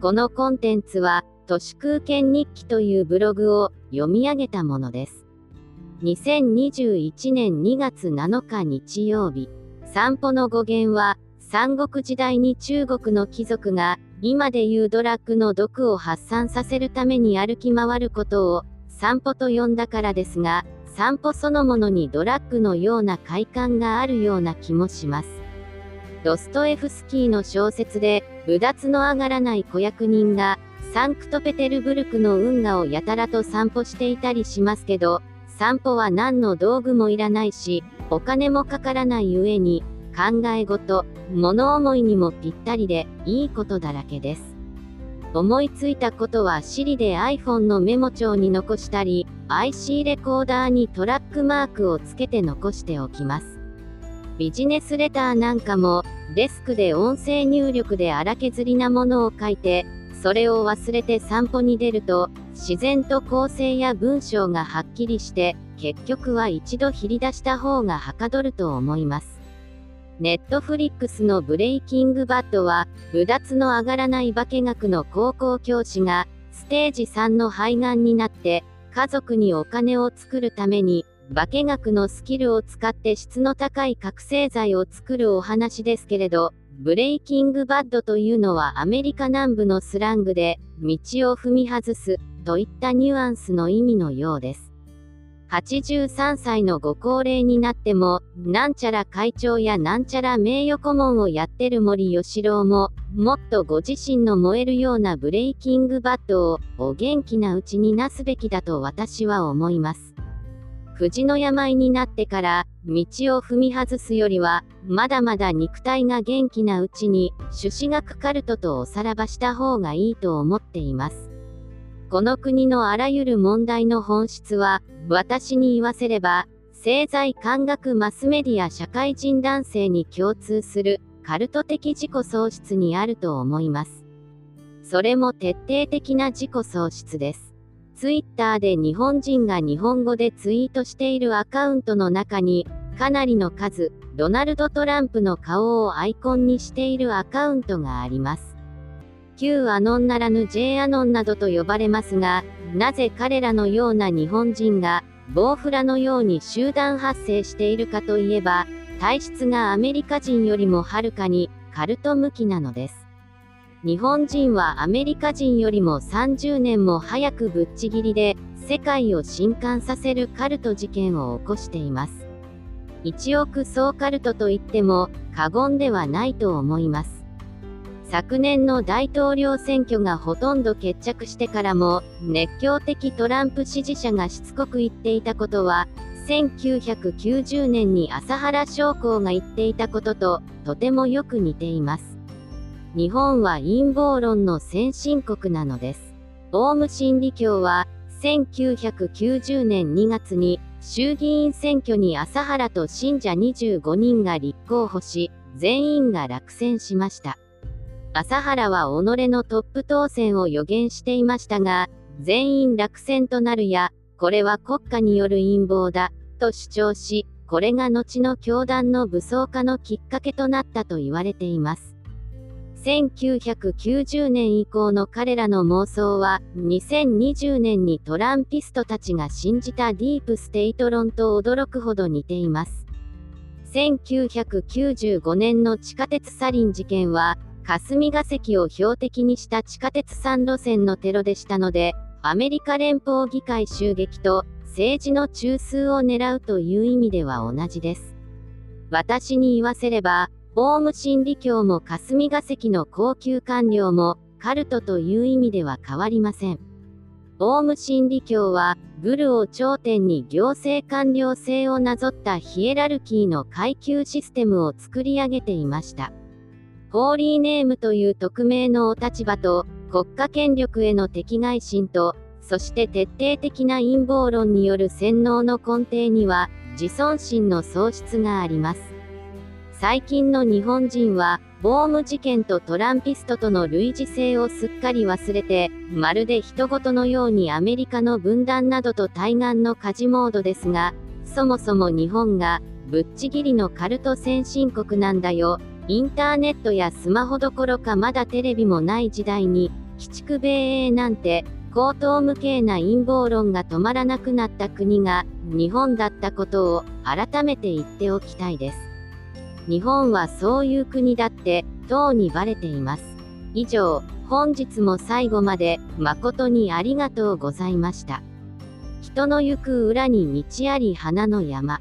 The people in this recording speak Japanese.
このコンテンツは、都市空間日記というブログを読み上げたものです。2021年2月7日日曜日、散歩の語源は、三国時代に中国の貴族が、今でいうドラッグの毒を発散させるために歩き回ることを、散歩と呼んだからですが、散歩そのものにドラッグのような快感があるような気もします。ドストエフスキーの小説で、うだつの上がらない子役人が、サンクトペテルブルクの運河をやたらと散歩していたりしますけど、散歩は何の道具もいらないし、お金もかからない上に、考え事、物思いにもぴったりで、いいことだらけです。思いついたことは Siri で iPhone のメモ帳に残したり、IC レコーダーにトラックマークをつけて残しておきます。ビジネスレターなんかも、デスクで音声入力で荒削りなものを書いて、それを忘れて散歩に出ると、自然と構成や文章がはっきりして、結局は一度切り出した方がはかどると思います。ネットフリックスのブレイキングバッドは、うだつの上がらない化け学の高校教師が、ステージ3の肺がんになって、家族にお金を作るために、化学のスキルを使って質の高い覚醒剤を作るお話ですけれど、ブレイキングバッドというのはアメリカ南部のスラングで、道を踏み外す、といったニュアンスの意味のようです。83歳のご高齢になっても、なんちゃら会長やなんちゃら名誉顧問をやってる森喜朗も、もっとご自身の燃えるようなブレイキングバッドを、お元気なうちになすべきだと私は思います。藤の病になってから、道を踏み外すよりは、まだまだ肉体が元気なうちに、朱子学カルトとおさらばした方がいいと思っています。この国のあらゆる問題の本質は、私に言わせれば、政財官学マスメディア社会人男性に共通する、カルト的自己喪失にあると思います。それも徹底的な自己喪失です。ツイッターで日本人が日本語でツイートしているアカウントの中に、かなりの数、ドナルド・トランプの顔をアイコンにしているアカウントがあります。旧アノンならぬ J アノンなどと呼ばれますが、なぜ彼らのような日本人が、ボウフラのように集団発生しているかといえば、体質がアメリカ人よりもはるかにカルト向きなのです。日本人はアメリカ人よりも30年も早くぶっちぎりで、世界を震撼させるカルト事件を起こしています。1億総カルトといっても過言ではないと思います。昨年の大統領選挙がほとんど決着してからも、熱狂的トランプ支持者がしつこく言っていたことは、1990年に朝原将校が言っていたことと、とてもよく似ています。日本は陰謀論の先進国なのです。オウム真理教は、1990年2月に、衆議院選挙に朝原と信者25人が立候補し、全員が落選しました。朝原は己のトップ当選を予言していましたが、全員落選となるや、これは国家による陰謀だ、と主張し、これが後の教団の武装化のきっかけとなったと言われています。1990年以降の彼らの妄想は、2020年にトランピストたちが信じたディープステイト論と驚くほど似ています。1995年の地下鉄サリン事件は、霞が関を標的にした地下鉄3路線のテロでしたので、アメリカ連邦議会襲撃と政治の中枢を狙うという意味では同じです。私に言わせれば、オウム真理教も霞が関の高級官僚も、カルトという意味では変わりません。オウム真理教は、グルを頂点に行政官僚制をなぞったヒエラルキーの階級システムを作り上げていました。ホーリーネームという匿名のお立場と、国家権力への敵外心と、そして徹底的な陰謀論による洗脳の根底には、自尊心の喪失があります。最近の日本人は、ボーム事件とトランピストとの類似性をすっかり忘れて、まるで人事のようにアメリカの分断などと対岸の火事モードですが、そもそも日本が、ぶっちぎりのカルト先進国なんだよ。インターネットやスマホどころかまだテレビもない時代に、鬼畜米英なんて、高等無形な陰謀論が止まらなくなった国が日本だったことを改めて言っておきたいです。日本はそういう国だって、とうにバレています。以上、本日も最後まで誠にありがとうございました。人の行く裏に道あり花の山。